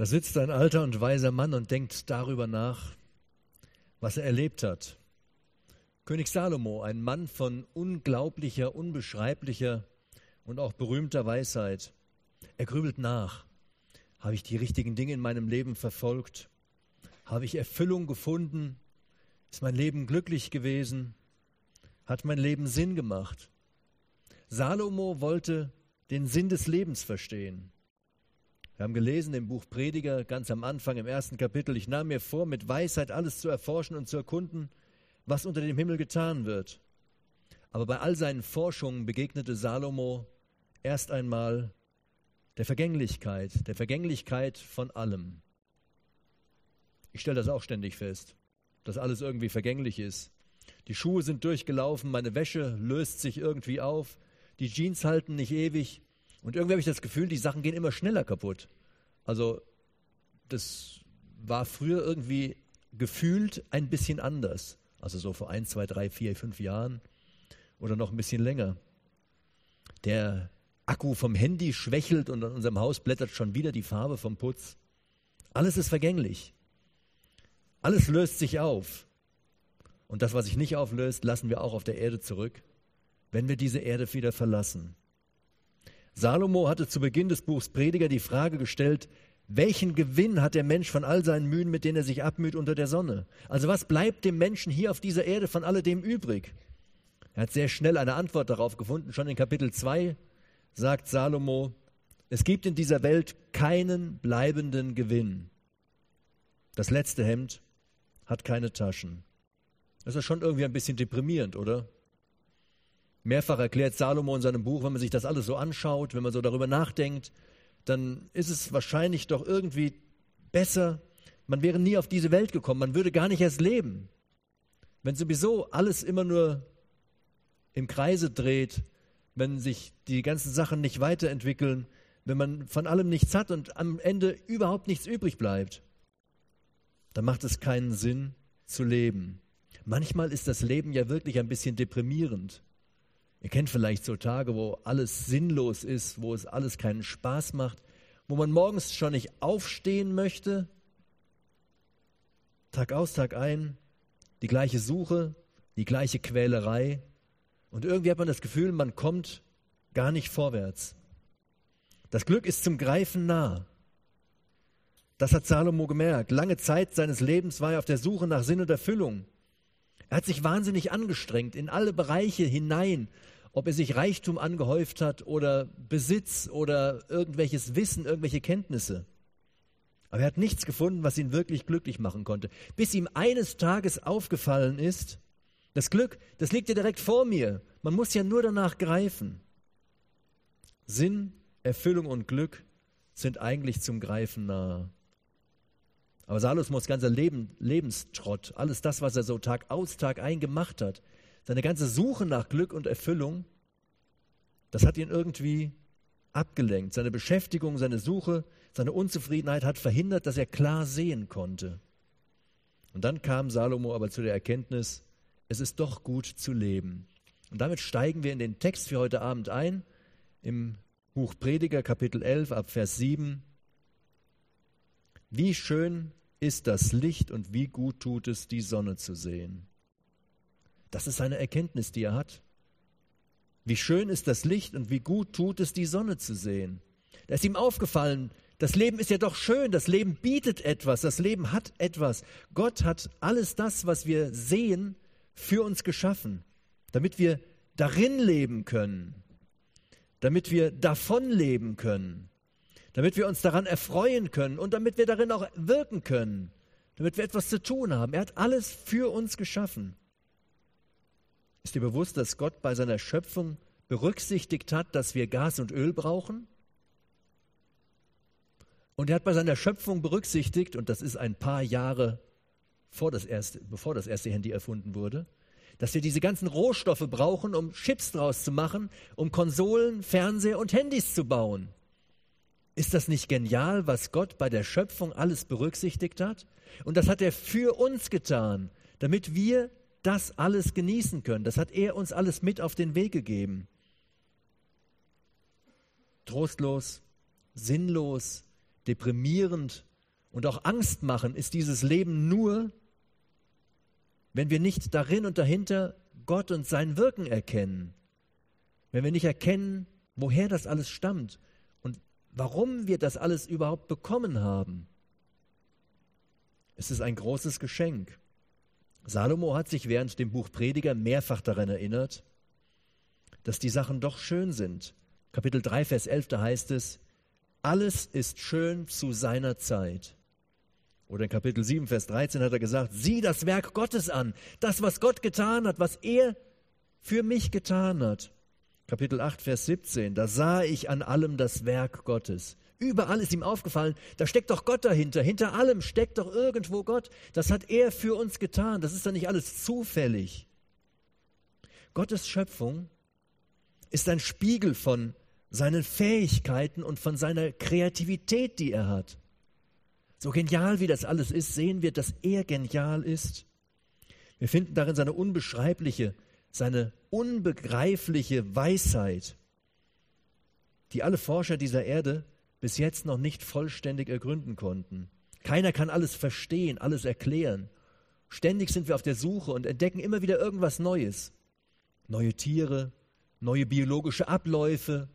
Da sitzt ein alter und weiser Mann und denkt darüber nach, was er erlebt hat. König Salomo, ein Mann von unglaublicher, unbeschreiblicher und auch berühmter Weisheit. Er grübelt nach. Habe ich die richtigen Dinge in meinem Leben verfolgt? Habe ich Erfüllung gefunden? Ist mein Leben glücklich gewesen? Hat mein Leben Sinn gemacht? Salomo wollte den Sinn des Lebens verstehen. Wir haben gelesen im Buch Prediger ganz am Anfang im ersten Kapitel, ich nahm mir vor, mit Weisheit alles zu erforschen und zu erkunden, was unter dem Himmel getan wird. Aber bei all seinen Forschungen begegnete Salomo erst einmal der Vergänglichkeit, der Vergänglichkeit von allem. Ich stelle das auch ständig fest, dass alles irgendwie vergänglich ist. Die Schuhe sind durchgelaufen, meine Wäsche löst sich irgendwie auf, die Jeans halten nicht ewig, und irgendwie habe ich das Gefühl, die Sachen gehen immer schneller kaputt. Also das war früher irgendwie gefühlt ein bisschen anders. Also so vor ein, zwei, drei, vier, fünf Jahren oder noch ein bisschen länger. Der Akku vom Handy schwächelt und an unserem Haus blättert schon wieder die Farbe vom Putz. Alles ist vergänglich. Alles löst sich auf. Und das, was sich nicht auflöst, lassen wir auch auf der Erde zurück, wenn wir diese Erde wieder verlassen. Salomo hatte zu Beginn des Buchs Prediger die Frage gestellt, welchen Gewinn hat der Mensch von all seinen Mühen, mit denen er sich abmüht unter der Sonne? Also was bleibt dem Menschen hier auf dieser Erde von alledem übrig? Er hat sehr schnell eine Antwort darauf gefunden. Schon in Kapitel 2 sagt Salomo, es gibt in dieser Welt keinen bleibenden Gewinn. Das letzte Hemd hat keine Taschen. Das ist schon irgendwie ein bisschen deprimierend, oder? Mehrfach erklärt Salomo in seinem Buch, wenn man sich das alles so anschaut, wenn man so darüber nachdenkt, dann ist es wahrscheinlich doch irgendwie besser, man wäre nie auf diese Welt gekommen, man würde gar nicht erst leben. Wenn sowieso alles immer nur im Kreise dreht, wenn sich die ganzen Sachen nicht weiterentwickeln, wenn man von allem nichts hat und am Ende überhaupt nichts übrig bleibt, dann macht es keinen Sinn zu leben. Manchmal ist das Leben ja wirklich ein bisschen deprimierend. Ihr kennt vielleicht so Tage, wo alles sinnlos ist, wo es alles keinen Spaß macht, wo man morgens schon nicht aufstehen möchte. Tag aus, Tag ein, die gleiche Suche, die gleiche Quälerei. Und irgendwie hat man das Gefühl, man kommt gar nicht vorwärts. Das Glück ist zum Greifen nah. Das hat Salomo gemerkt. Lange Zeit seines Lebens war er auf der Suche nach Sinn und Erfüllung. Er hat sich wahnsinnig angestrengt in alle Bereiche hinein, ob er sich Reichtum angehäuft hat oder Besitz oder irgendwelches Wissen, irgendwelche Kenntnisse. Aber er hat nichts gefunden, was ihn wirklich glücklich machen konnte. Bis ihm eines Tages aufgefallen ist, das Glück, das liegt ja direkt vor mir. Man muss ja nur danach greifen. Sinn, Erfüllung und Glück sind eigentlich zum Greifen nahe. Aber Salomos ganzer Leben, Lebenstrott, alles das, was er so Tag aus, Tag ein gemacht hat, seine ganze Suche nach Glück und Erfüllung, das hat ihn irgendwie abgelenkt. Seine Beschäftigung, seine Suche, seine Unzufriedenheit hat verhindert, dass er klar sehen konnte. Und dann kam Salomo aber zu der Erkenntnis, es ist doch gut zu leben. Und damit steigen wir in den Text für heute Abend ein, im Buch Prediger Kapitel 11 ab Vers 7. Wie schön ist das Licht und wie gut tut es, die Sonne zu sehen. Das ist eine Erkenntnis, die er hat. Wie schön ist das Licht und wie gut tut es, die Sonne zu sehen. Da ist ihm aufgefallen, das Leben ist ja doch schön, das Leben bietet etwas, das Leben hat etwas. Gott hat alles das, was wir sehen, für uns geschaffen, damit wir darin leben können, damit wir davon leben können damit wir uns daran erfreuen können und damit wir darin auch wirken können, damit wir etwas zu tun haben. Er hat alles für uns geschaffen. Ist dir bewusst, dass Gott bei seiner Schöpfung berücksichtigt hat, dass wir Gas und Öl brauchen? Und er hat bei seiner Schöpfung berücksichtigt, und das ist ein paar Jahre vor das erste, bevor das erste Handy erfunden wurde, dass wir diese ganzen Rohstoffe brauchen, um Chips draus zu machen, um Konsolen, Fernseher und Handys zu bauen. Ist das nicht genial, was Gott bei der Schöpfung alles berücksichtigt hat? Und das hat er für uns getan, damit wir das alles genießen können. Das hat er uns alles mit auf den Weg gegeben. Trostlos, sinnlos, deprimierend und auch Angst machen ist dieses Leben nur, wenn wir nicht darin und dahinter Gott und sein Wirken erkennen. Wenn wir nicht erkennen, woher das alles stammt warum wir das alles überhaupt bekommen haben. Es ist ein großes Geschenk. Salomo hat sich während dem Buch Prediger mehrfach daran erinnert, dass die Sachen doch schön sind. Kapitel 3, Vers 11, da heißt es, alles ist schön zu seiner Zeit. Oder in Kapitel 7, Vers 13 hat er gesagt, sieh das Werk Gottes an, das, was Gott getan hat, was er für mich getan hat. Kapitel 8, Vers 17, da sah ich an allem das Werk Gottes. Überall ist ihm aufgefallen, da steckt doch Gott dahinter. Hinter allem steckt doch irgendwo Gott. Das hat er für uns getan. Das ist doch nicht alles zufällig. Gottes Schöpfung ist ein Spiegel von seinen Fähigkeiten und von seiner Kreativität, die er hat. So genial wie das alles ist, sehen wir, dass er genial ist. Wir finden darin seine unbeschreibliche, seine unbegreifliche Weisheit, die alle Forscher dieser Erde bis jetzt noch nicht vollständig ergründen konnten. Keiner kann alles verstehen, alles erklären. Ständig sind wir auf der Suche und entdecken immer wieder irgendwas Neues. Neue Tiere, neue biologische Abläufe,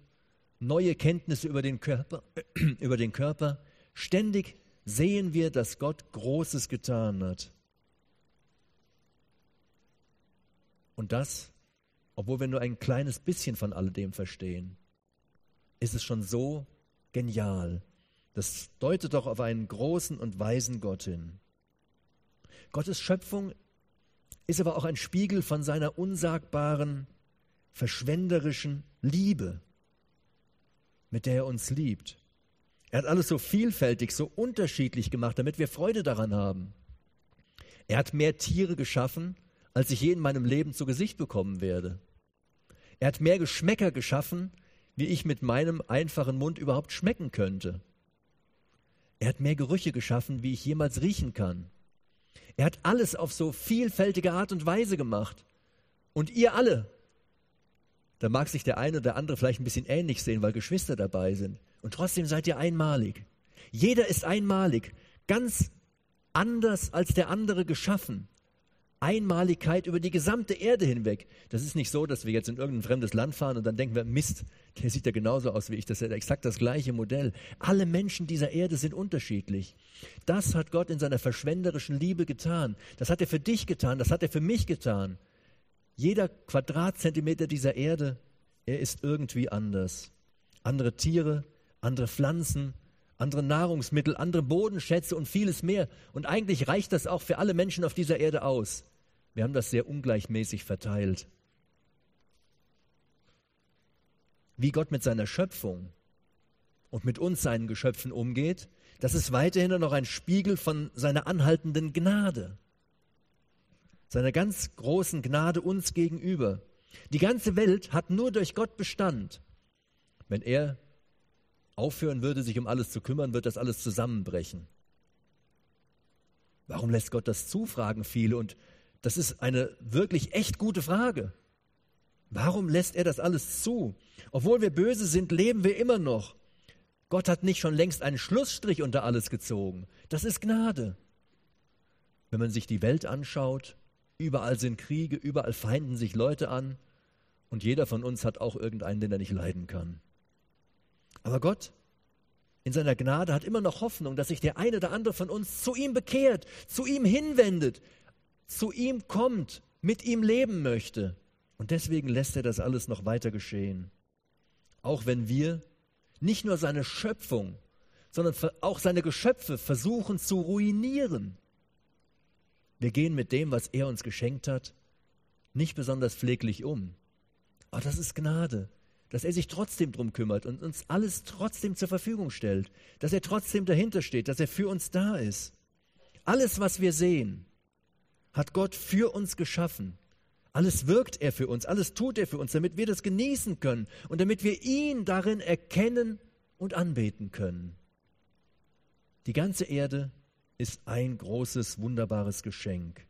neue Kenntnisse über den Körper, über den Körper. Ständig sehen wir, dass Gott Großes getan hat. Und das, obwohl wir nur ein kleines bisschen von alledem verstehen, ist es schon so genial. Das deutet doch auf einen großen und weisen Gott hin. Gottes Schöpfung ist aber auch ein Spiegel von seiner unsagbaren, verschwenderischen Liebe, mit der er uns liebt. Er hat alles so vielfältig, so unterschiedlich gemacht, damit wir Freude daran haben. Er hat mehr Tiere geschaffen, als ich je in meinem Leben zu Gesicht bekommen werde. Er hat mehr Geschmäcker geschaffen, wie ich mit meinem einfachen Mund überhaupt schmecken könnte. Er hat mehr Gerüche geschaffen, wie ich jemals riechen kann. Er hat alles auf so vielfältige Art und Weise gemacht. Und ihr alle, da mag sich der eine oder andere vielleicht ein bisschen ähnlich sehen, weil Geschwister dabei sind. Und trotzdem seid ihr einmalig. Jeder ist einmalig, ganz anders als der andere geschaffen. Einmaligkeit über die gesamte Erde hinweg. Das ist nicht so, dass wir jetzt in irgendein fremdes Land fahren und dann denken wir, Mist, der sieht ja genauso aus wie ich, das ist ja exakt das gleiche Modell. Alle Menschen dieser Erde sind unterschiedlich. Das hat Gott in seiner verschwenderischen Liebe getan. Das hat er für dich getan, das hat er für mich getan. Jeder Quadratzentimeter dieser Erde, er ist irgendwie anders. Andere Tiere, andere Pflanzen, andere Nahrungsmittel, andere Bodenschätze und vieles mehr. Und eigentlich reicht das auch für alle Menschen auf dieser Erde aus. Wir haben das sehr ungleichmäßig verteilt. Wie Gott mit seiner Schöpfung und mit uns seinen Geschöpfen umgeht, das ist weiterhin noch ein Spiegel von seiner anhaltenden Gnade, seiner ganz großen Gnade uns gegenüber. Die ganze Welt hat nur durch Gott Bestand. Wenn er aufhören würde, sich um alles zu kümmern, wird das alles zusammenbrechen. Warum lässt Gott das zu, fragen viele. Und das ist eine wirklich echt gute Frage. Warum lässt er das alles zu? Obwohl wir böse sind, leben wir immer noch. Gott hat nicht schon längst einen Schlussstrich unter alles gezogen. Das ist Gnade. Wenn man sich die Welt anschaut, überall sind Kriege, überall feinden sich Leute an und jeder von uns hat auch irgendeinen, den er nicht leiden kann. Aber Gott in seiner Gnade hat immer noch Hoffnung, dass sich der eine oder andere von uns zu ihm bekehrt, zu ihm hinwendet, zu ihm kommt, mit ihm leben möchte. Und deswegen lässt er das alles noch weiter geschehen. Auch wenn wir nicht nur seine Schöpfung, sondern auch seine Geschöpfe versuchen zu ruinieren. Wir gehen mit dem, was er uns geschenkt hat, nicht besonders pfleglich um. Aber das ist Gnade dass er sich trotzdem drum kümmert und uns alles trotzdem zur Verfügung stellt, dass er trotzdem dahinter steht, dass er für uns da ist. Alles, was wir sehen, hat Gott für uns geschaffen. Alles wirkt er für uns, alles tut er für uns, damit wir das genießen können und damit wir ihn darin erkennen und anbeten können. Die ganze Erde ist ein großes, wunderbares Geschenk.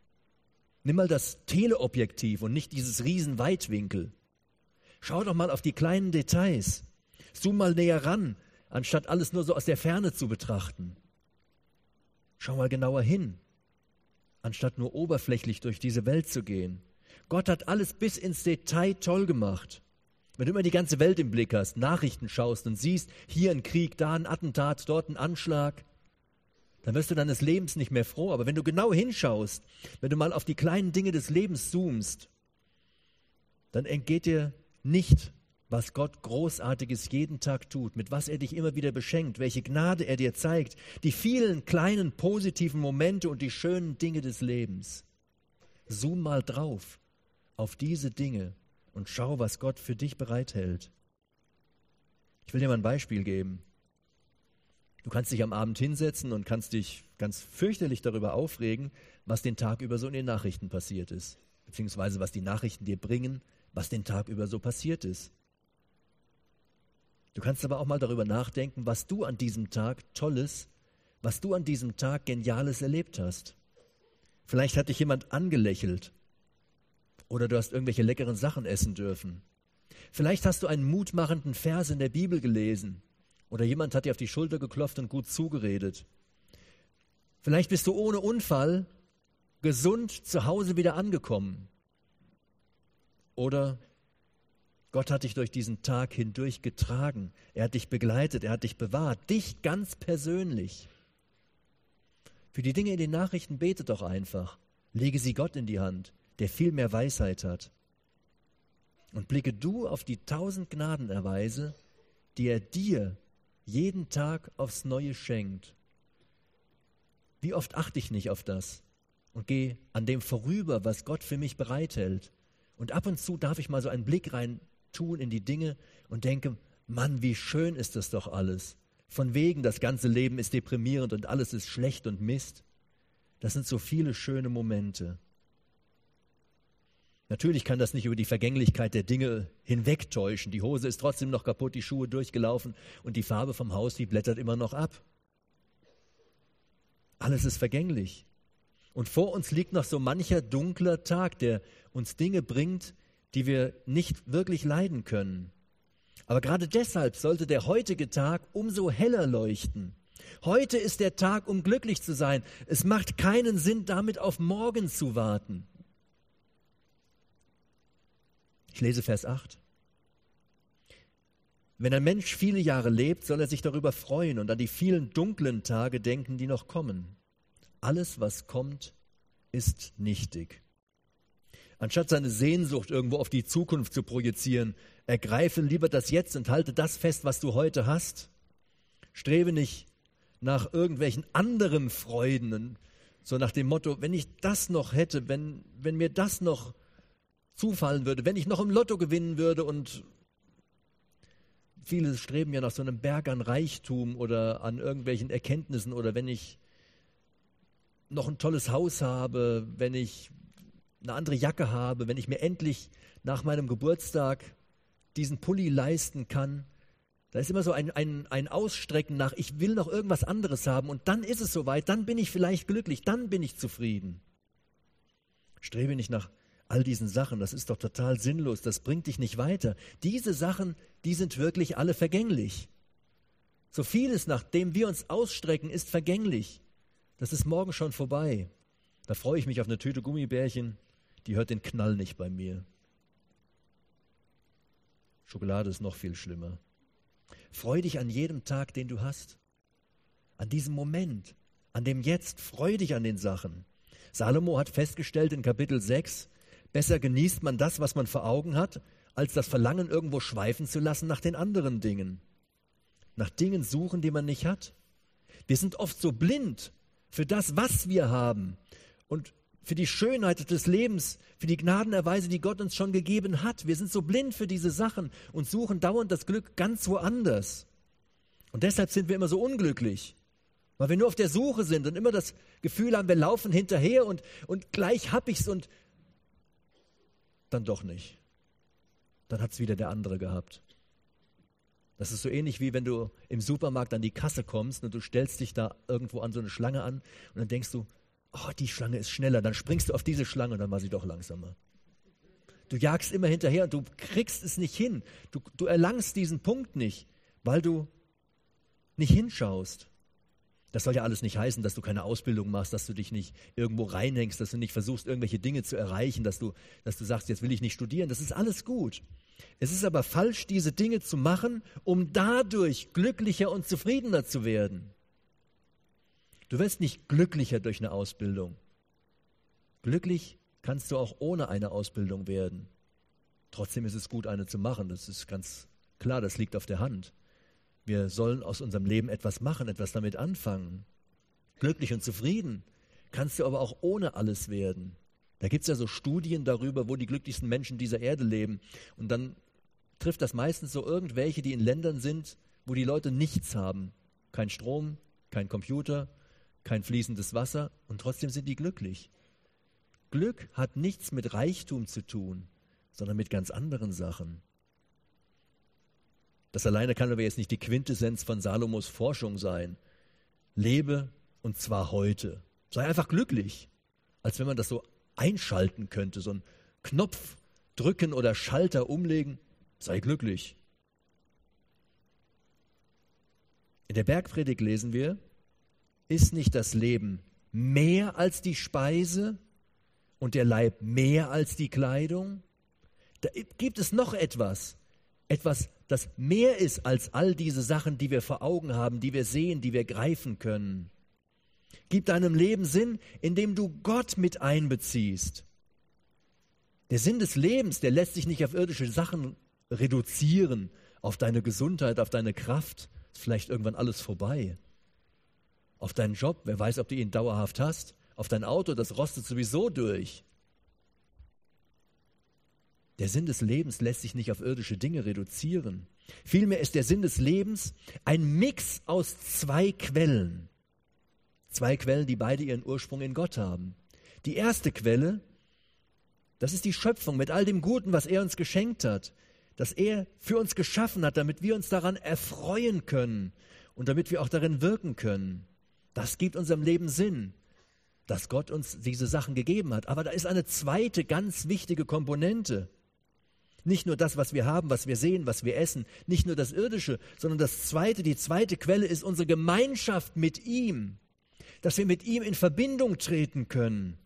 Nimm mal das Teleobjektiv und nicht dieses Riesenweitwinkel. Schau doch mal auf die kleinen Details. Zoom mal näher ran, anstatt alles nur so aus der Ferne zu betrachten. Schau mal genauer hin, anstatt nur oberflächlich durch diese Welt zu gehen. Gott hat alles bis ins Detail toll gemacht. Wenn du immer die ganze Welt im Blick hast, Nachrichten schaust und siehst, hier ein Krieg, da ein Attentat, dort ein Anschlag, dann wirst du deines Lebens nicht mehr froh. Aber wenn du genau hinschaust, wenn du mal auf die kleinen Dinge des Lebens zoomst, dann entgeht dir nicht, was Gott Großartiges jeden Tag tut, mit was er dich immer wieder beschenkt, welche Gnade er dir zeigt, die vielen kleinen positiven Momente und die schönen Dinge des Lebens. Zoom mal drauf auf diese Dinge und schau, was Gott für dich bereithält. Ich will dir mal ein Beispiel geben. Du kannst dich am Abend hinsetzen und kannst dich ganz fürchterlich darüber aufregen, was den Tag über so in den Nachrichten passiert ist, beziehungsweise was die Nachrichten dir bringen, was den Tag über so passiert ist. Du kannst aber auch mal darüber nachdenken, was du an diesem Tag Tolles, was du an diesem Tag Geniales erlebt hast. Vielleicht hat dich jemand angelächelt oder du hast irgendwelche leckeren Sachen essen dürfen. Vielleicht hast du einen mutmachenden Vers in der Bibel gelesen oder jemand hat dir auf die Schulter geklopft und gut zugeredet. Vielleicht bist du ohne Unfall gesund zu Hause wieder angekommen. Oder Gott hat dich durch diesen Tag hindurch getragen. Er hat dich begleitet, er hat dich bewahrt, dich ganz persönlich. Für die Dinge in den Nachrichten bete doch einfach. Lege sie Gott in die Hand der viel mehr Weisheit hat. Und blicke du auf die tausend Gnadenerweise, die er dir jeden Tag aufs Neue schenkt. Wie oft achte ich nicht auf das und gehe an dem vorüber, was Gott für mich bereithält. Und ab und zu darf ich mal so einen Blick rein tun in die Dinge und denke, Mann, wie schön ist das doch alles. Von wegen, das ganze Leben ist deprimierend und alles ist schlecht und Mist. Das sind so viele schöne Momente. Natürlich kann das nicht über die Vergänglichkeit der Dinge hinwegtäuschen. Die Hose ist trotzdem noch kaputt, die Schuhe durchgelaufen und die Farbe vom Haus, die blättert immer noch ab. Alles ist vergänglich. Und vor uns liegt noch so mancher dunkler Tag, der uns Dinge bringt, die wir nicht wirklich leiden können. Aber gerade deshalb sollte der heutige Tag umso heller leuchten. Heute ist der Tag, um glücklich zu sein. Es macht keinen Sinn, damit auf morgen zu warten. Ich lese Vers 8. Wenn ein Mensch viele Jahre lebt, soll er sich darüber freuen und an die vielen dunklen Tage denken, die noch kommen. Alles, was kommt, ist nichtig. Anstatt seine Sehnsucht irgendwo auf die Zukunft zu projizieren, ergreife lieber das Jetzt und halte das fest, was du heute hast. Strebe nicht nach irgendwelchen anderen Freuden, so nach dem Motto, wenn ich das noch hätte, wenn, wenn mir das noch zufallen würde, wenn ich noch im Lotto gewinnen würde und viele streben ja nach so einem Berg an Reichtum oder an irgendwelchen Erkenntnissen oder wenn ich noch ein tolles Haus habe, wenn ich eine andere Jacke habe, wenn ich mir endlich nach meinem Geburtstag diesen Pulli leisten kann, da ist immer so ein, ein, ein Ausstrecken nach, ich will noch irgendwas anderes haben und dann ist es soweit, dann bin ich vielleicht glücklich, dann bin ich zufrieden. Strebe nicht nach all diesen Sachen, das ist doch total sinnlos, das bringt dich nicht weiter. Diese Sachen, die sind wirklich alle vergänglich. So vieles, nach dem wir uns ausstrecken, ist vergänglich. Das ist morgen schon vorbei. Da freue ich mich auf eine Tüte Gummibärchen, die hört den Knall nicht bei mir. Schokolade ist noch viel schlimmer. Freu dich an jedem Tag, den du hast. An diesem Moment, an dem Jetzt. Freu dich an den Sachen. Salomo hat festgestellt in Kapitel 6, Besser genießt man das, was man vor Augen hat, als das Verlangen irgendwo schweifen zu lassen nach den anderen Dingen. Nach Dingen suchen, die man nicht hat. Wir sind oft so blind für das, was wir haben und für die Schönheit des Lebens, für die Gnadenerweise, die Gott uns schon gegeben hat. Wir sind so blind für diese Sachen und suchen dauernd das Glück ganz woanders. Und deshalb sind wir immer so unglücklich, weil wir nur auf der Suche sind und immer das Gefühl haben, wir laufen hinterher und, und gleich hab ich's und dann doch nicht. Dann hat es wieder der andere gehabt. Das ist so ähnlich wie wenn du im Supermarkt an die Kasse kommst und du stellst dich da irgendwo an so eine Schlange an und dann denkst du, oh, die Schlange ist schneller. Dann springst du auf diese Schlange und dann war sie doch langsamer. Du jagst immer hinterher und du kriegst es nicht hin. Du, du erlangst diesen Punkt nicht, weil du nicht hinschaust. Das soll ja alles nicht heißen, dass du keine Ausbildung machst, dass du dich nicht irgendwo reinhängst, dass du nicht versuchst, irgendwelche Dinge zu erreichen, dass du, dass du sagst, jetzt will ich nicht studieren. Das ist alles gut. Es ist aber falsch, diese Dinge zu machen, um dadurch glücklicher und zufriedener zu werden. Du wirst nicht glücklicher durch eine Ausbildung. Glücklich kannst du auch ohne eine Ausbildung werden. Trotzdem ist es gut, eine zu machen. Das ist ganz klar, das liegt auf der Hand. Wir sollen aus unserem Leben etwas machen, etwas damit anfangen. Glücklich und zufrieden kannst du aber auch ohne alles werden. Da gibt es ja so Studien darüber, wo die glücklichsten Menschen dieser Erde leben. Und dann trifft das meistens so irgendwelche, die in Ländern sind, wo die Leute nichts haben. Kein Strom, kein Computer, kein fließendes Wasser und trotzdem sind die glücklich. Glück hat nichts mit Reichtum zu tun, sondern mit ganz anderen Sachen. Das alleine kann aber jetzt nicht die Quintessenz von Salomos Forschung sein. Lebe und zwar heute. Sei einfach glücklich, als wenn man das so einschalten könnte, so einen Knopf drücken oder Schalter umlegen. Sei glücklich. In der Bergpredigt lesen wir, ist nicht das Leben mehr als die Speise und der Leib mehr als die Kleidung? Da gibt es noch etwas, etwas, das mehr ist als all diese Sachen, die wir vor Augen haben, die wir sehen, die wir greifen können. Gib deinem Leben Sinn, indem du Gott mit einbeziehst. Der Sinn des Lebens, der lässt sich nicht auf irdische Sachen reduzieren, auf deine Gesundheit, auf deine Kraft. Ist vielleicht irgendwann alles vorbei. Auf deinen Job, wer weiß, ob du ihn dauerhaft hast. Auf dein Auto, das rostet sowieso durch. Der Sinn des Lebens lässt sich nicht auf irdische Dinge reduzieren. Vielmehr ist der Sinn des Lebens ein Mix aus zwei Quellen. Zwei Quellen, die beide ihren Ursprung in Gott haben. Die erste Quelle, das ist die Schöpfung mit all dem Guten, was er uns geschenkt hat, das er für uns geschaffen hat, damit wir uns daran erfreuen können und damit wir auch darin wirken können. Das gibt unserem Leben Sinn, dass Gott uns diese Sachen gegeben hat. Aber da ist eine zweite ganz wichtige Komponente. Nicht nur das, was wir haben, was wir sehen, was wir essen, nicht nur das Irdische, sondern das zweite, die zweite Quelle ist unsere Gemeinschaft mit ihm, dass wir mit ihm in Verbindung treten können.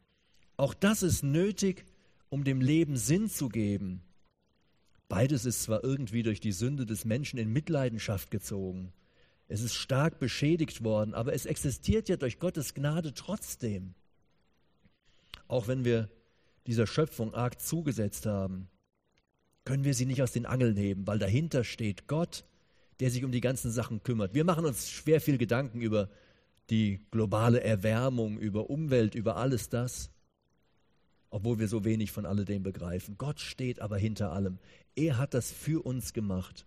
Auch das ist nötig, um dem Leben Sinn zu geben. Beides ist zwar irgendwie durch die Sünde des Menschen in Mitleidenschaft gezogen, es ist stark beschädigt worden, aber es existiert ja durch Gottes Gnade trotzdem. Auch wenn wir dieser Schöpfung arg zugesetzt haben, können wir sie nicht aus den Angeln heben, weil dahinter steht Gott, der sich um die ganzen Sachen kümmert. Wir machen uns schwer viel Gedanken über die globale Erwärmung, über Umwelt, über alles das, obwohl wir so wenig von alledem begreifen. Gott steht aber hinter allem. Er hat das für uns gemacht.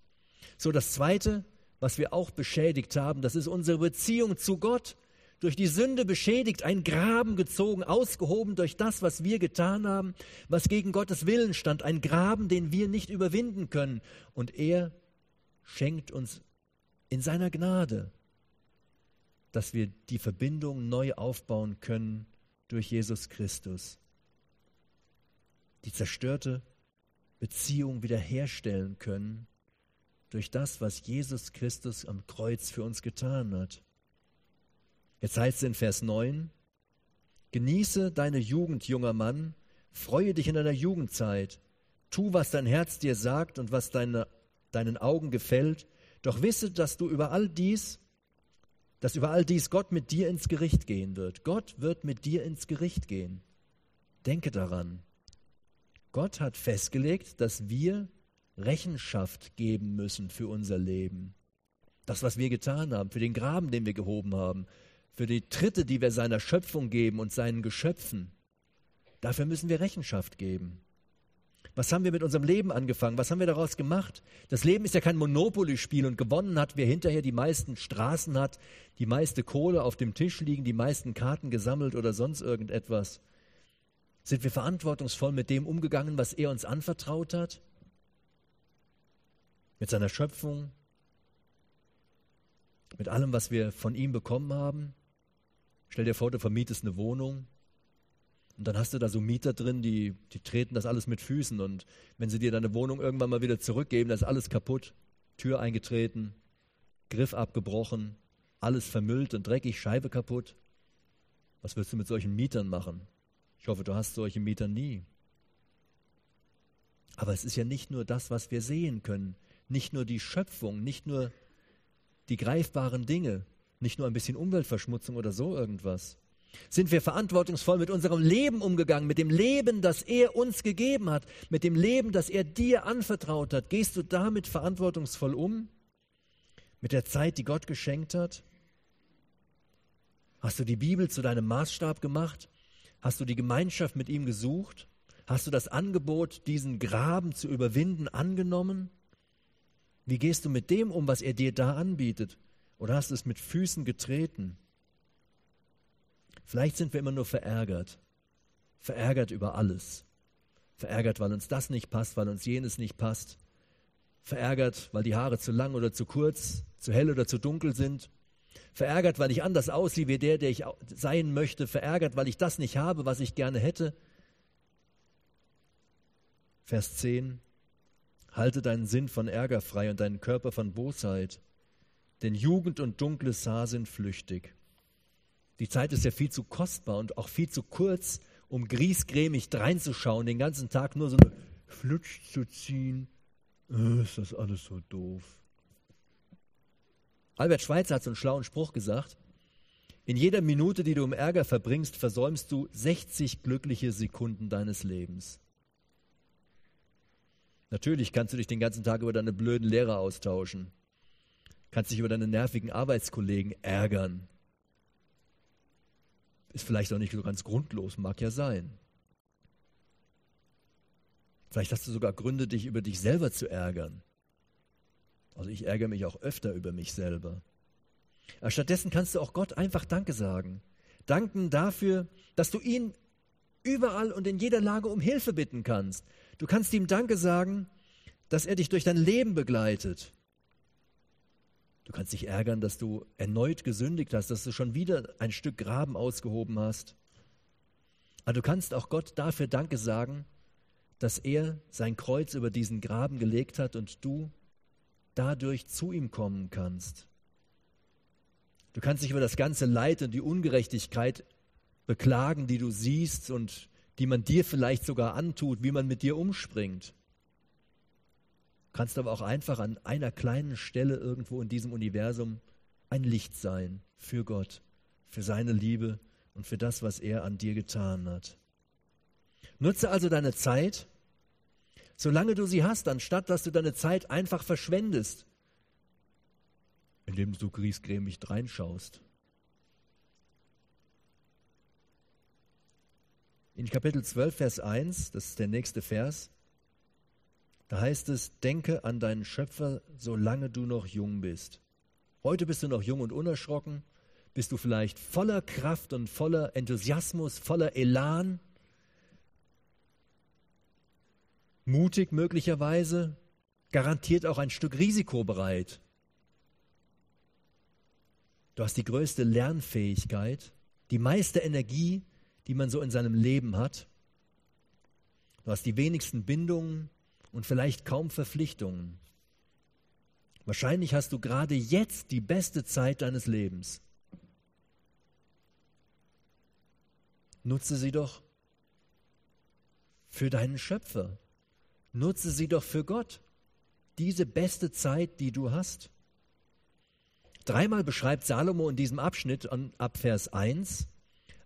So, das Zweite, was wir auch beschädigt haben, das ist unsere Beziehung zu Gott. Durch die Sünde beschädigt, ein Graben gezogen, ausgehoben durch das, was wir getan haben, was gegen Gottes Willen stand, ein Graben, den wir nicht überwinden können. Und er schenkt uns in seiner Gnade, dass wir die Verbindung neu aufbauen können durch Jesus Christus. Die zerstörte Beziehung wiederherstellen können durch das, was Jesus Christus am Kreuz für uns getan hat. Jetzt heißt es in Vers 9, Genieße deine Jugend, junger Mann, freue dich in deiner Jugendzeit, tu, was dein Herz dir sagt und was deine, deinen Augen gefällt, doch wisse, dass du über all dies, dass über all dies Gott mit dir ins Gericht gehen wird. Gott wird mit dir ins Gericht gehen. Denke daran. Gott hat festgelegt, dass wir Rechenschaft geben müssen für unser Leben. Das, was wir getan haben, für den Graben, den wir gehoben haben, für die Tritte, die wir seiner Schöpfung geben und seinen Geschöpfen. Dafür müssen wir Rechenschaft geben. Was haben wir mit unserem Leben angefangen? Was haben wir daraus gemacht? Das Leben ist ja kein Monopoly-Spiel und gewonnen hat, wer hinterher die meisten Straßen hat, die meiste Kohle auf dem Tisch liegen, die meisten Karten gesammelt oder sonst irgendetwas. Sind wir verantwortungsvoll mit dem umgegangen, was er uns anvertraut hat? Mit seiner Schöpfung, mit allem, was wir von ihm bekommen haben. Stell dir vor, du vermietest eine Wohnung und dann hast du da so Mieter drin, die, die treten das alles mit Füßen und wenn sie dir deine Wohnung irgendwann mal wieder zurückgeben, da ist alles kaputt, Tür eingetreten, Griff abgebrochen, alles vermüllt und dreckig, Scheibe kaputt. Was willst du mit solchen Mietern machen? Ich hoffe, du hast solche Mieter nie. Aber es ist ja nicht nur das, was wir sehen können, nicht nur die Schöpfung, nicht nur die greifbaren Dinge, nicht nur ein bisschen Umweltverschmutzung oder so irgendwas. Sind wir verantwortungsvoll mit unserem Leben umgegangen, mit dem Leben, das er uns gegeben hat, mit dem Leben, das er dir anvertraut hat? Gehst du damit verantwortungsvoll um? Mit der Zeit, die Gott geschenkt hat? Hast du die Bibel zu deinem Maßstab gemacht? Hast du die Gemeinschaft mit ihm gesucht? Hast du das Angebot, diesen Graben zu überwinden, angenommen? Wie gehst du mit dem um, was er dir da anbietet? Oder hast du es mit Füßen getreten? Vielleicht sind wir immer nur verärgert. Verärgert über alles. Verärgert, weil uns das nicht passt, weil uns jenes nicht passt. Verärgert, weil die Haare zu lang oder zu kurz, zu hell oder zu dunkel sind. Verärgert, weil ich anders aussehe wie der, der ich sein möchte. Verärgert, weil ich das nicht habe, was ich gerne hätte. Vers 10. Halte deinen Sinn von Ärger frei und deinen Körper von Bosheit. Denn Jugend und dunkles Haar sind flüchtig. Die Zeit ist ja viel zu kostbar und auch viel zu kurz, um griesgrämig dreinzuschauen, den ganzen Tag nur so eine Flutsch zu ziehen. Oh, ist das alles so doof. Albert Schweitzer hat so einen schlauen Spruch gesagt. In jeder Minute, die du im Ärger verbringst, versäumst du 60 glückliche Sekunden deines Lebens. Natürlich kannst du dich den ganzen Tag über deine blöden Lehrer austauschen, kannst dich über deine nervigen Arbeitskollegen ärgern, ist vielleicht auch nicht so ganz grundlos, mag ja sein. Vielleicht hast du sogar Gründe, dich über dich selber zu ärgern. Also ich ärgere mich auch öfter über mich selber. Aber stattdessen kannst du auch Gott einfach Danke sagen. Danken dafür, dass du ihn überall und in jeder Lage um Hilfe bitten kannst. Du kannst ihm Danke sagen, dass er dich durch dein Leben begleitet. Du kannst dich ärgern, dass du erneut gesündigt hast, dass du schon wieder ein Stück Graben ausgehoben hast. Aber du kannst auch Gott dafür Danke sagen, dass er sein Kreuz über diesen Graben gelegt hat und du dadurch zu ihm kommen kannst. Du kannst dich über das ganze Leid und die Ungerechtigkeit beklagen, die du siehst und die man dir vielleicht sogar antut, wie man mit dir umspringt kannst aber auch einfach an einer kleinen Stelle irgendwo in diesem Universum ein Licht sein für Gott, für seine Liebe und für das, was er an dir getan hat. Nutze also deine Zeit, solange du sie hast, anstatt dass du deine Zeit einfach verschwendest, indem du griesgrämig reinschaust. In Kapitel 12, Vers 1, das ist der nächste Vers, da heißt es, denke an deinen Schöpfer, solange du noch jung bist. Heute bist du noch jung und unerschrocken, bist du vielleicht voller Kraft und voller Enthusiasmus, voller Elan, mutig möglicherweise, garantiert auch ein Stück risikobereit. Du hast die größte Lernfähigkeit, die meiste Energie, die man so in seinem Leben hat. Du hast die wenigsten Bindungen, und vielleicht kaum Verpflichtungen. Wahrscheinlich hast du gerade jetzt die beste Zeit deines Lebens. Nutze sie doch für deinen Schöpfer. Nutze sie doch für Gott. Diese beste Zeit, die du hast. Dreimal beschreibt Salomo in diesem Abschnitt ab Vers 1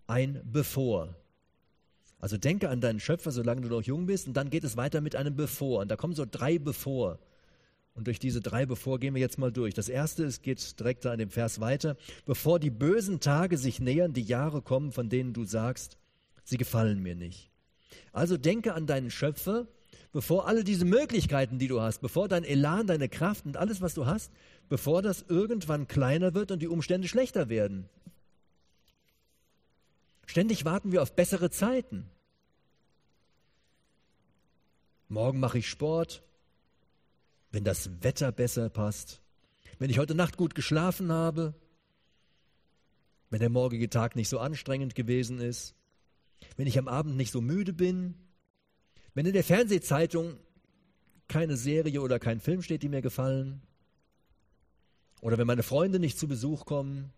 ein Bevor. Also denke an deinen Schöpfer, solange du noch jung bist, und dann geht es weiter mit einem Bevor. Und da kommen so drei Bevor. Und durch diese drei Bevor gehen wir jetzt mal durch. Das erste, es geht direkt da in dem Vers weiter. Bevor die bösen Tage sich nähern, die Jahre kommen, von denen du sagst, sie gefallen mir nicht. Also denke an deinen Schöpfer, bevor alle diese Möglichkeiten, die du hast, bevor dein Elan, deine Kraft und alles, was du hast, bevor das irgendwann kleiner wird und die Umstände schlechter werden. Ständig warten wir auf bessere Zeiten. Morgen mache ich Sport, wenn das Wetter besser passt, wenn ich heute Nacht gut geschlafen habe, wenn der morgige Tag nicht so anstrengend gewesen ist, wenn ich am Abend nicht so müde bin, wenn in der Fernsehzeitung keine Serie oder kein Film steht, die mir gefallen. Oder wenn meine Freunde nicht zu Besuch kommen.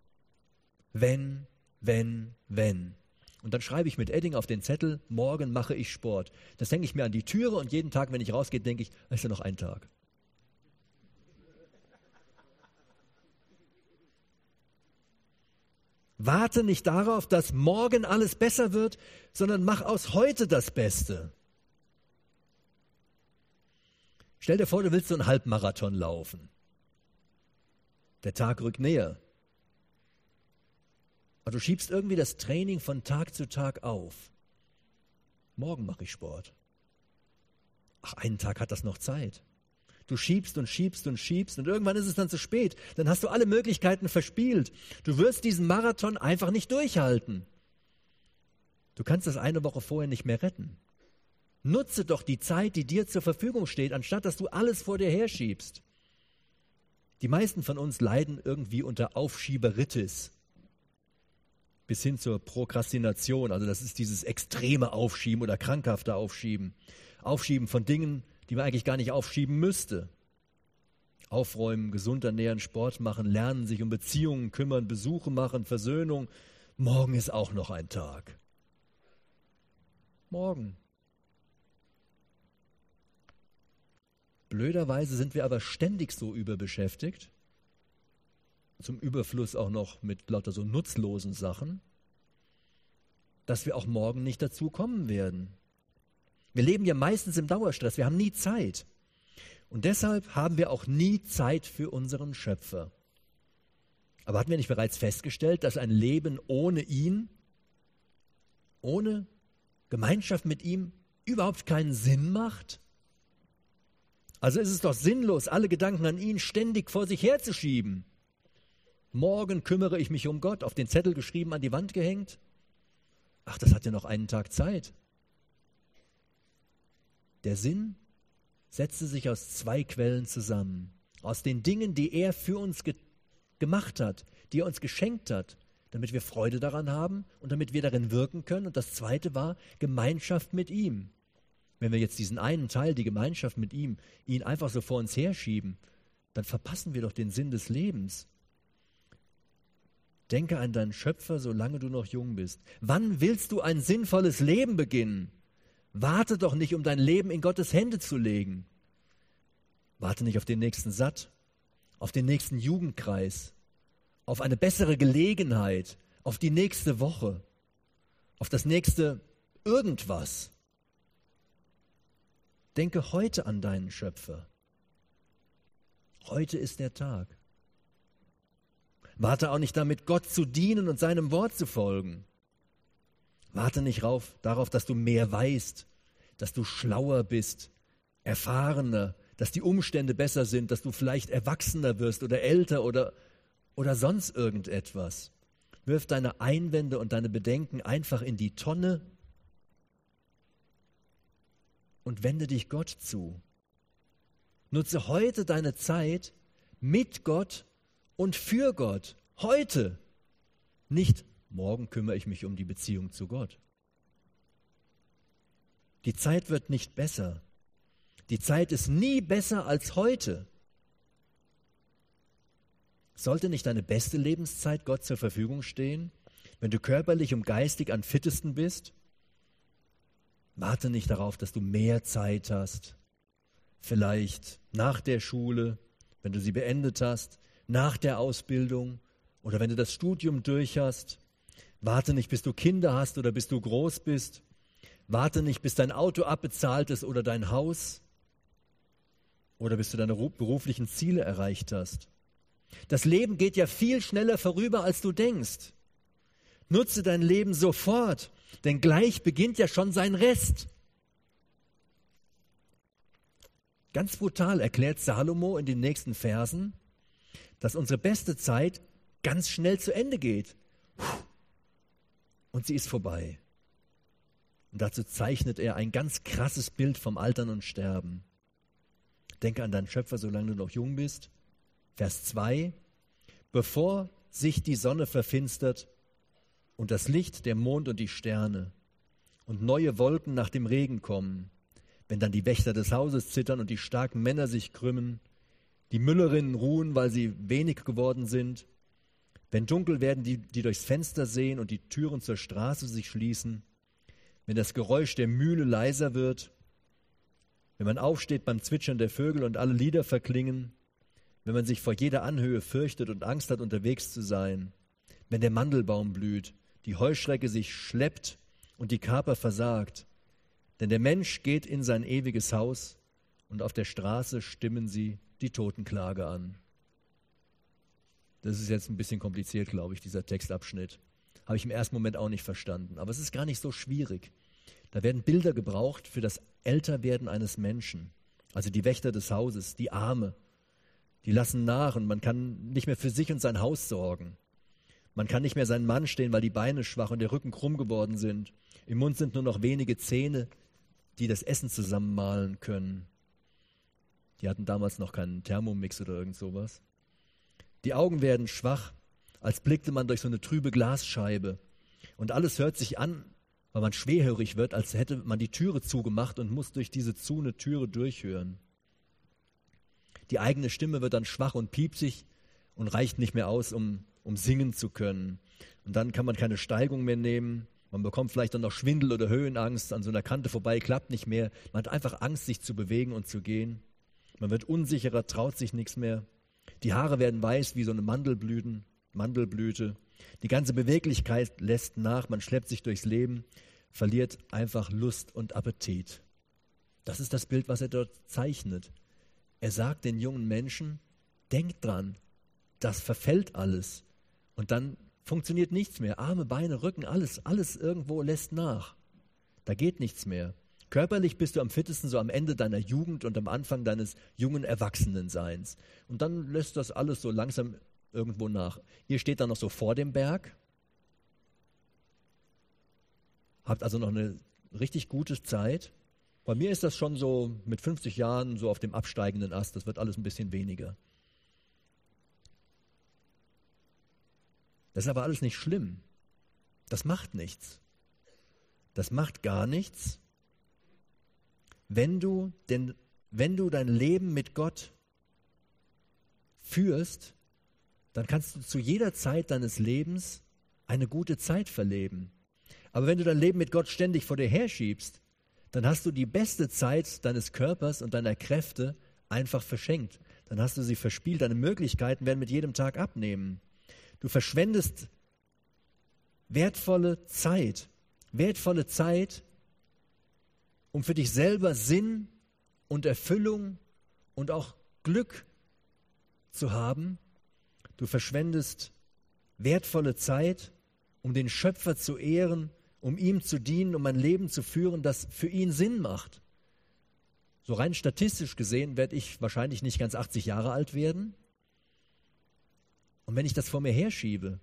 Wenn, wenn, wenn. Und dann schreibe ich mit Edding auf den Zettel, morgen mache ich Sport. Das hänge ich mir an die Türe und jeden Tag, wenn ich rausgehe, denke ich, ist ja noch ein Tag. Warte nicht darauf, dass morgen alles besser wird, sondern mach aus heute das Beste. Stell dir vor, du willst so einen Halbmarathon laufen. Der Tag rückt näher. Aber du schiebst irgendwie das Training von Tag zu Tag auf. Morgen mache ich Sport. Ach, einen Tag hat das noch Zeit. Du schiebst und schiebst und schiebst und irgendwann ist es dann zu spät. Dann hast du alle Möglichkeiten verspielt. Du wirst diesen Marathon einfach nicht durchhalten. Du kannst das eine Woche vorher nicht mehr retten. Nutze doch die Zeit, die dir zur Verfügung steht, anstatt dass du alles vor dir herschiebst. Die meisten von uns leiden irgendwie unter Aufschieberitis bis hin zur Prokrastination. Also das ist dieses extreme Aufschieben oder krankhafte Aufschieben. Aufschieben von Dingen, die man eigentlich gar nicht aufschieben müsste. Aufräumen, gesund ernähren, Sport machen, lernen, sich um Beziehungen kümmern, Besuche machen, Versöhnung. Morgen ist auch noch ein Tag. Morgen. Blöderweise sind wir aber ständig so überbeschäftigt, zum Überfluss auch noch mit lauter so nutzlosen Sachen, dass wir auch morgen nicht dazu kommen werden. Wir leben ja meistens im Dauerstress, wir haben nie Zeit. Und deshalb haben wir auch nie Zeit für unseren Schöpfer. Aber hatten wir nicht bereits festgestellt, dass ein Leben ohne ihn, ohne Gemeinschaft mit ihm überhaupt keinen Sinn macht? Also ist es doch sinnlos, alle Gedanken an ihn ständig vor sich herzuschieben. Morgen kümmere ich mich um Gott, auf den Zettel geschrieben, an die Wand gehängt. Ach, das hat ja noch einen Tag Zeit. Der Sinn setzte sich aus zwei Quellen zusammen. Aus den Dingen, die er für uns ge gemacht hat, die er uns geschenkt hat, damit wir Freude daran haben und damit wir darin wirken können. Und das zweite war Gemeinschaft mit ihm. Wenn wir jetzt diesen einen Teil, die Gemeinschaft mit ihm, ihn einfach so vor uns herschieben, dann verpassen wir doch den Sinn des Lebens. Denke an deinen Schöpfer, solange du noch jung bist. Wann willst du ein sinnvolles Leben beginnen? Warte doch nicht, um dein Leben in Gottes Hände zu legen. Warte nicht auf den nächsten Satt, auf den nächsten Jugendkreis, auf eine bessere Gelegenheit, auf die nächste Woche, auf das nächste irgendwas. Denke heute an deinen Schöpfer. Heute ist der Tag. Warte auch nicht damit, Gott zu dienen und seinem Wort zu folgen. Warte nicht rauf, darauf, dass du mehr weißt, dass du schlauer bist, erfahrener, dass die Umstände besser sind, dass du vielleicht erwachsener wirst oder älter oder, oder sonst irgendetwas. Wirf deine Einwände und deine Bedenken einfach in die Tonne und wende dich Gott zu. Nutze heute deine Zeit mit Gott und für Gott. Heute. Nicht morgen kümmere ich mich um die Beziehung zu Gott. Die Zeit wird nicht besser. Die Zeit ist nie besser als heute. Sollte nicht deine beste Lebenszeit Gott zur Verfügung stehen, wenn du körperlich und geistig am fittesten bist? Warte nicht darauf, dass du mehr Zeit hast. Vielleicht nach der Schule, wenn du sie beendet hast, nach der Ausbildung oder wenn du das Studium durch hast. Warte nicht, bis du Kinder hast oder bis du groß bist. Warte nicht, bis dein Auto abbezahlt ist oder dein Haus oder bis du deine beruflichen Ziele erreicht hast. Das Leben geht ja viel schneller vorüber, als du denkst. Nutze dein Leben sofort denn gleich beginnt ja schon sein Rest. Ganz brutal erklärt Salomo in den nächsten Versen, dass unsere beste Zeit ganz schnell zu Ende geht. Und sie ist vorbei. Und dazu zeichnet er ein ganz krasses Bild vom Altern und Sterben. Denke an deinen Schöpfer, solange du noch jung bist. Vers 2. Bevor sich die Sonne verfinstert und das Licht, der Mond und die Sterne und neue Wolken nach dem Regen kommen, wenn dann die Wächter des Hauses zittern und die starken Männer sich krümmen, Die Müllerinnen ruhen, weil sie wenig geworden sind. Wenn dunkel werden, die, die durchs Fenster sehen und die Türen zur Straße sich schließen. Wenn das Geräusch der Mühle leiser wird. Wenn man aufsteht beim Zwitschern der Vögel und alle Lieder verklingen. Wenn man sich vor jeder Anhöhe fürchtet und Angst hat, unterwegs zu sein. Wenn der Mandelbaum blüht, die Heuschrecke sich schleppt und die Kaper versagt. Denn der Mensch geht in sein ewiges Haus und auf der Straße stimmen sie die Totenklage an. Das ist jetzt ein bisschen kompliziert, glaube ich, dieser Textabschnitt. Habe ich im ersten Moment auch nicht verstanden. Aber es ist gar nicht so schwierig. Da werden Bilder gebraucht für das Älterwerden eines Menschen. Also die Wächter des Hauses, die Arme, die lassen nach und man kann nicht mehr für sich und sein Haus sorgen. Man kann nicht mehr seinen Mann stehen, weil die Beine schwach und der Rücken krumm geworden sind. Im Mund sind nur noch wenige Zähne, die das Essen zusammenmalen können. Die hatten damals noch keinen Thermomix oder irgend sowas. Die Augen werden schwach, als blickte man durch so eine trübe Glasscheibe. Und alles hört sich an, weil man schwerhörig wird, als hätte man die Türe zugemacht und muss durch diese zu eine Türe durchhören. Die eigene Stimme wird dann schwach und piepsig und reicht nicht mehr aus, um, um singen zu können. Und dann kann man keine Steigung mehr nehmen. Man bekommt vielleicht dann noch Schwindel oder Höhenangst, an so einer Kante vorbei, klappt nicht mehr. Man hat einfach Angst, sich zu bewegen und zu gehen. Man wird unsicherer, traut sich nichts mehr. Die Haare werden weiß wie so eine Mandelblüten, Mandelblüte. Die ganze Beweglichkeit lässt nach, man schleppt sich durchs Leben, verliert einfach Lust und Appetit. Das ist das Bild, was er dort zeichnet. Er sagt den jungen Menschen, denkt dran, das verfällt alles. Und dann funktioniert nichts mehr. Arme, Beine, Rücken, alles, alles irgendwo lässt nach. Da geht nichts mehr. Körperlich bist du am fittesten so am Ende deiner Jugend und am Anfang deines jungen Erwachsenenseins. Und dann lässt das alles so langsam irgendwo nach. Ihr steht dann noch so vor dem Berg, habt also noch eine richtig gute Zeit. Bei mir ist das schon so mit 50 Jahren so auf dem absteigenden Ast, das wird alles ein bisschen weniger. Das ist aber alles nicht schlimm. Das macht nichts. Das macht gar nichts, wenn du, denn, wenn du dein Leben mit Gott führst, dann kannst du zu jeder Zeit deines Lebens eine gute Zeit verleben. Aber wenn du dein Leben mit Gott ständig vor dir herschiebst, dann hast du die beste Zeit deines Körpers und deiner Kräfte einfach verschenkt. Dann hast du sie verspielt. Deine Möglichkeiten werden mit jedem Tag abnehmen. Du verschwendest wertvolle Zeit. Wertvolle Zeit, um für dich selber Sinn und Erfüllung und auch Glück zu haben. Du verschwendest wertvolle Zeit, um den Schöpfer zu ehren, um ihm zu dienen, um ein Leben zu führen, das für ihn Sinn macht. So rein statistisch gesehen werde ich wahrscheinlich nicht ganz 80 Jahre alt werden. Und wenn ich das vor mir herschiebe,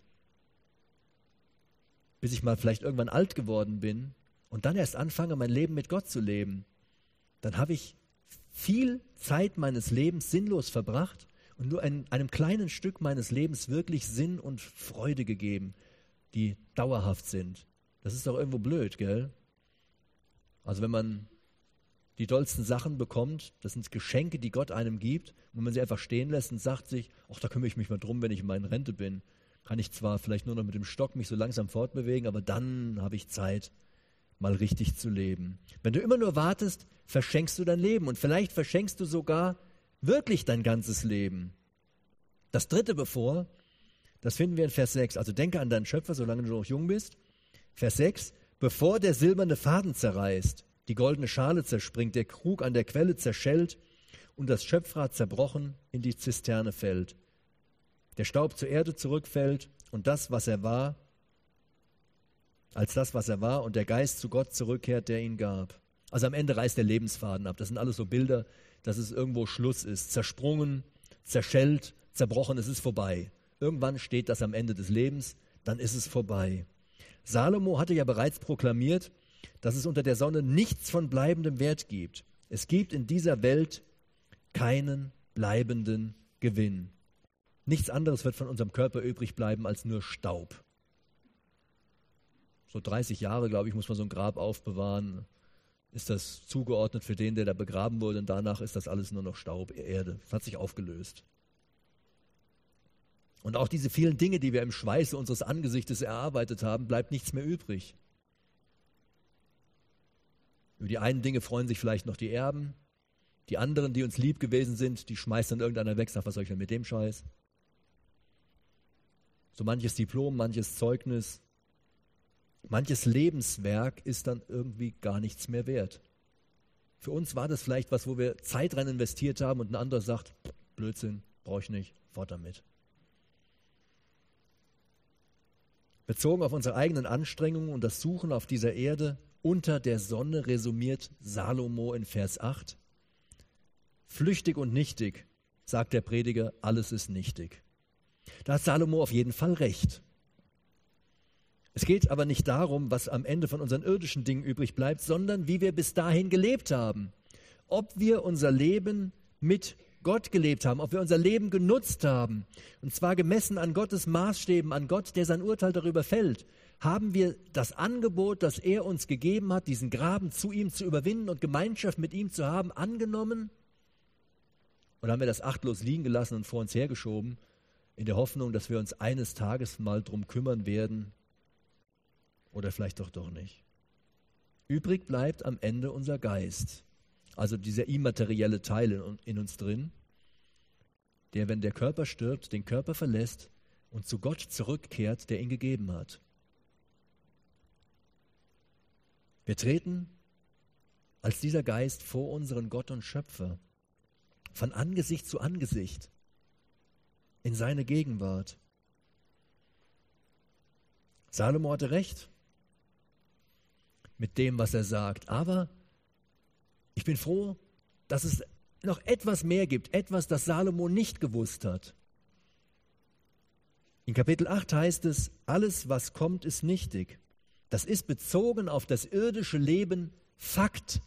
bis ich mal vielleicht irgendwann alt geworden bin, und dann erst anfange, mein Leben mit Gott zu leben, dann habe ich viel Zeit meines Lebens sinnlos verbracht und nur ein, einem kleinen Stück meines Lebens wirklich Sinn und Freude gegeben, die dauerhaft sind. Das ist doch irgendwo blöd, gell? Also wenn man die dollsten Sachen bekommt, das sind Geschenke, die Gott einem gibt, und man sie einfach stehen lässt und sagt sich, ach, da kümmere ich mich mal drum, wenn ich in meiner Rente bin, kann ich zwar vielleicht nur noch mit dem Stock mich so langsam fortbewegen, aber dann habe ich Zeit, mal richtig zu leben. Wenn du immer nur wartest, verschenkst du dein Leben und vielleicht verschenkst du sogar wirklich dein ganzes Leben. Das dritte bevor, das finden wir in Vers 6. Also denke an deinen Schöpfer, solange du noch jung bist. Vers 6, bevor der silberne Faden zerreißt, die goldene Schale zerspringt, der Krug an der Quelle zerschellt und das Schöpfrad zerbrochen in die Zisterne fällt. Der Staub zur Erde zurückfällt und das, was er war, als das, was er war, und der Geist zu Gott zurückkehrt, der ihn gab. Also am Ende reißt der Lebensfaden ab. Das sind alles so Bilder, dass es irgendwo Schluss ist. Zersprungen, zerschellt, zerbrochen, es ist vorbei. Irgendwann steht das am Ende des Lebens, dann ist es vorbei. Salomo hatte ja bereits proklamiert, dass es unter der Sonne nichts von bleibendem Wert gibt. Es gibt in dieser Welt keinen bleibenden Gewinn. Nichts anderes wird von unserem Körper übrig bleiben als nur Staub so 30 Jahre, glaube ich, muss man so ein Grab aufbewahren. ist das zugeordnet für den, der da begraben wurde und danach ist das alles nur noch Staub, Erde. Es hat sich aufgelöst. Und auch diese vielen Dinge, die wir im Schweiße unseres Angesichtes erarbeitet haben, bleibt nichts mehr übrig. Über die einen Dinge freuen sich vielleicht noch die Erben, die anderen, die uns lieb gewesen sind, die schmeißt dann irgendeiner weg, sagt, was soll ich denn mit dem Scheiß? So manches Diplom, manches Zeugnis, manches Lebenswerk ist dann irgendwie gar nichts mehr wert. Für uns war das vielleicht was, wo wir Zeit rein investiert haben und ein anderer sagt, Blödsinn, brauche ich nicht, fort damit. Bezogen auf unsere eigenen Anstrengungen und das Suchen auf dieser Erde unter der Sonne resümiert Salomo in Vers 8. Flüchtig und nichtig, sagt der Prediger, alles ist nichtig. Da hat Salomo auf jeden Fall recht. Es geht aber nicht darum, was am Ende von unseren irdischen Dingen übrig bleibt, sondern wie wir bis dahin gelebt haben. Ob wir unser Leben mit Gott gelebt haben, ob wir unser Leben genutzt haben, und zwar gemessen an Gottes Maßstäben, an Gott, der sein Urteil darüber fällt, haben wir das Angebot, das er uns gegeben hat, diesen Graben zu ihm zu überwinden und Gemeinschaft mit ihm zu haben, angenommen? Oder haben wir das achtlos liegen gelassen und vor uns hergeschoben, in der Hoffnung, dass wir uns eines Tages mal drum kümmern werden? Oder vielleicht doch doch nicht. Übrig bleibt am Ende unser Geist also dieser immaterielle Teil in, in uns drin, der, wenn der Körper stirbt, den Körper verlässt und zu Gott zurückkehrt, der ihn gegeben hat. Wir treten als dieser Geist vor unseren Gott und Schöpfer, von Angesicht zu Angesicht, in seine Gegenwart. Salomo hatte recht mit dem, was er sagt, aber ich bin froh, dass es noch etwas mehr gibt, etwas, das Salomo nicht gewusst hat. In Kapitel 8 heißt es, alles, was kommt, ist nichtig. Das ist bezogen auf das irdische Leben Fakt.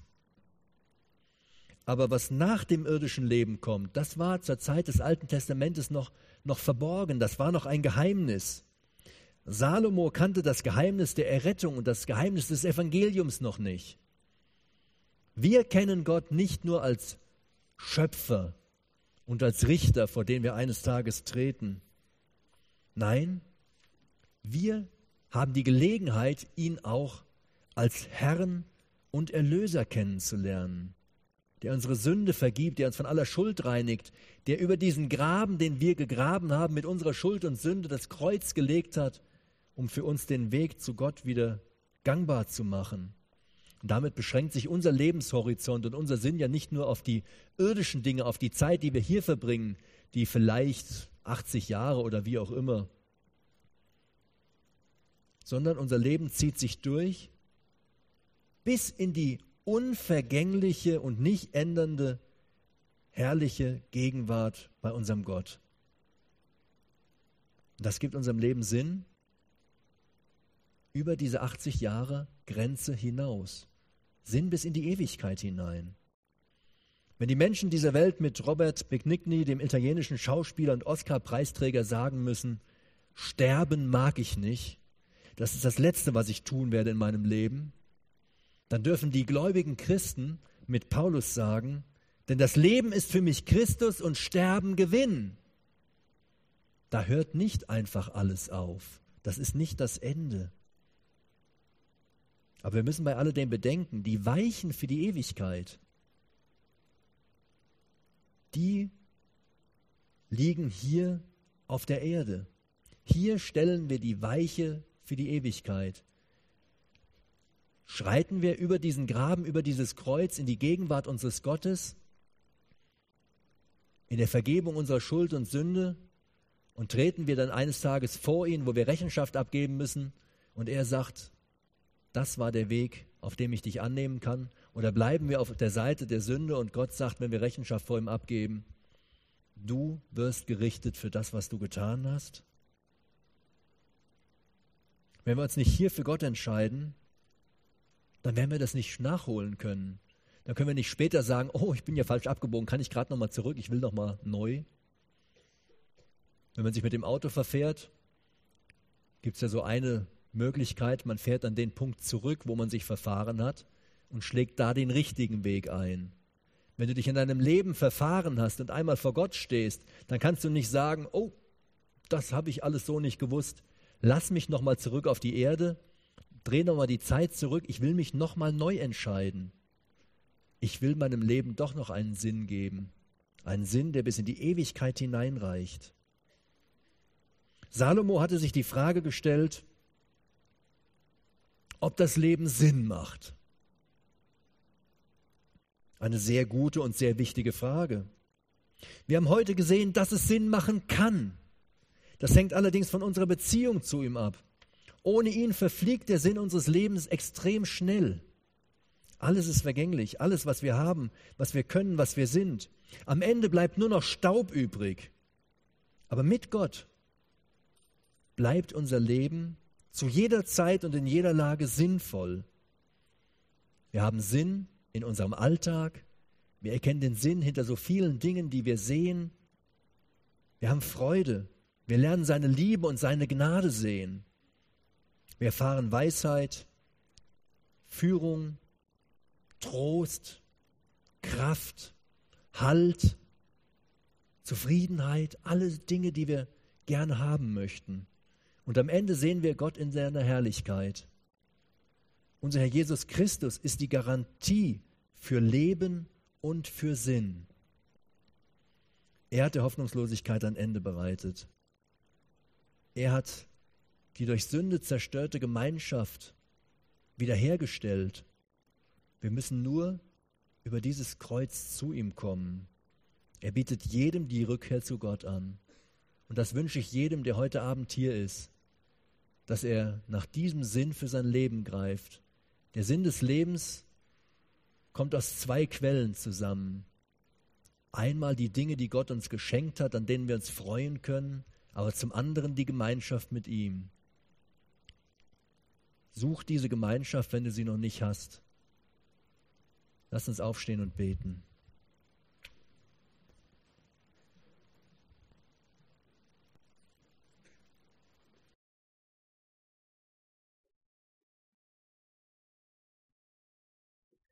Aber was nach dem irdischen Leben kommt, das war zur Zeit des Alten Testamentes noch, noch verborgen, das war noch ein Geheimnis. Salomo kannte das Geheimnis der Errettung und das Geheimnis des Evangeliums noch nicht. Wir kennen Gott nicht nur als Schöpfer und als Richter, vor den wir eines Tages treten. Nein, wir haben die Gelegenheit, ihn auch als Herrn und Erlöser kennenzulernen, der unsere Sünde vergibt, der uns von aller Schuld reinigt, der über diesen Graben, den wir gegraben haben, mit unserer Schuld und Sünde das Kreuz gelegt hat, um für uns den Weg zu Gott wieder gangbar zu machen. Und damit beschränkt sich unser Lebenshorizont und unser Sinn ja nicht nur auf die irdischen Dinge, auf die Zeit, die wir hier verbringen, die vielleicht 80 Jahre oder wie auch immer, sondern unser Leben zieht sich durch bis in die unvergängliche und nicht ändernde, herrliche Gegenwart bei unserem Gott. Das gibt unserem Leben Sinn über diese 80 Jahre Grenze hinaus. Sinn bis in die Ewigkeit hinein. Wenn die Menschen dieser Welt mit Robert Benigney, dem italienischen Schauspieler und Oscar-Preisträger, sagen müssen, sterben mag ich nicht, das ist das Letzte, was ich tun werde in meinem Leben, dann dürfen die gläubigen Christen mit Paulus sagen, denn das Leben ist für mich Christus und Sterben Gewinn. Da hört nicht einfach alles auf. Das ist nicht das Ende. Aber wir müssen bei alledem bedenken, die Weichen für die Ewigkeit, die liegen hier auf der Erde. Hier stellen wir die Weiche für die Ewigkeit. Schreiten wir über diesen Graben, über dieses Kreuz in die Gegenwart unseres Gottes, in der Vergebung unserer Schuld und Sünde und treten wir dann eines Tages vor ihn, wo wir Rechenschaft abgeben müssen und er sagt, das war der Weg, auf dem ich dich annehmen kann? Oder bleiben wir auf der Seite der Sünde und Gott sagt, wenn wir Rechenschaft vor ihm abgeben, du wirst gerichtet für das, was du getan hast? Wenn wir uns nicht hier für Gott entscheiden, dann werden wir das nicht nachholen können. Dann können wir nicht später sagen, oh, ich bin ja falsch abgebogen, kann ich gerade nochmal zurück, ich will nochmal neu. Wenn man sich mit dem Auto verfährt, gibt es ja so eine Möglichkeit, man fährt an den Punkt zurück, wo man sich verfahren hat. und schlägt da den richtigen Weg ein. Wenn du dich in deinem Leben verfahren hast und einmal vor Gott stehst, dann kannst du nicht sagen, oh, das habe ich alles so nicht gewusst. Lass mich nochmal zurück auf die Erde, dreh nochmal die Zeit zurück, ich will mich nochmal neu entscheiden. Ich will meinem Leben doch noch einen Sinn geben, einen Sinn, der bis in die Ewigkeit hineinreicht. Salomo hatte sich die Frage gestellt, ob das Leben Sinn macht. Eine sehr gute und sehr wichtige Frage. Wir haben heute gesehen, dass es Sinn machen kann. Das hängt allerdings von unserer Beziehung zu ihm ab. Ohne ihn verfliegt der Sinn unseres Lebens extrem schnell. Alles ist vergänglich, alles, was wir haben, was wir können, was wir sind. Am Ende bleibt nur noch Staub übrig. Aber mit Gott bleibt unser Leben zu jeder Zeit und in jeder Lage sinnvoll. Wir haben Sinn in unserem Alltag. Wir erkennen den Sinn hinter so vielen Dingen, die wir sehen. Wir haben Freude. Wir lernen seine Liebe und seine Gnade sehen. Wir erfahren Weisheit, Führung, Trost, Kraft, Halt, Zufriedenheit, alle Dinge, die wir gerne haben möchten. Und am Ende sehen wir Gott in seiner Herrlichkeit. Unser Herr Jesus Christus ist die Garantie für Leben und für Sinn. Er hat der Hoffnungslosigkeit ein Ende bereitet. Er hat die durch Sünde zerstörte Gemeinschaft wiederhergestellt. Wir müssen nur über dieses Kreuz zu ihm kommen. Er bietet jedem die Rückkehr zu Gott an. Und das wünsche ich jedem, der heute Abend hier ist dass er nach diesem Sinn für sein Leben greift. Der Sinn des Lebens kommt aus zwei Quellen zusammen. Einmal die Dinge, die Gott uns geschenkt hat, an denen wir uns freuen können, aber zum anderen die Gemeinschaft mit ihm. Such diese Gemeinschaft, wenn du sie noch nicht hast. Lass uns aufstehen und beten.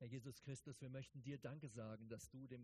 Herr Jesus Christus, wir möchten dir Danke sagen, dass du dem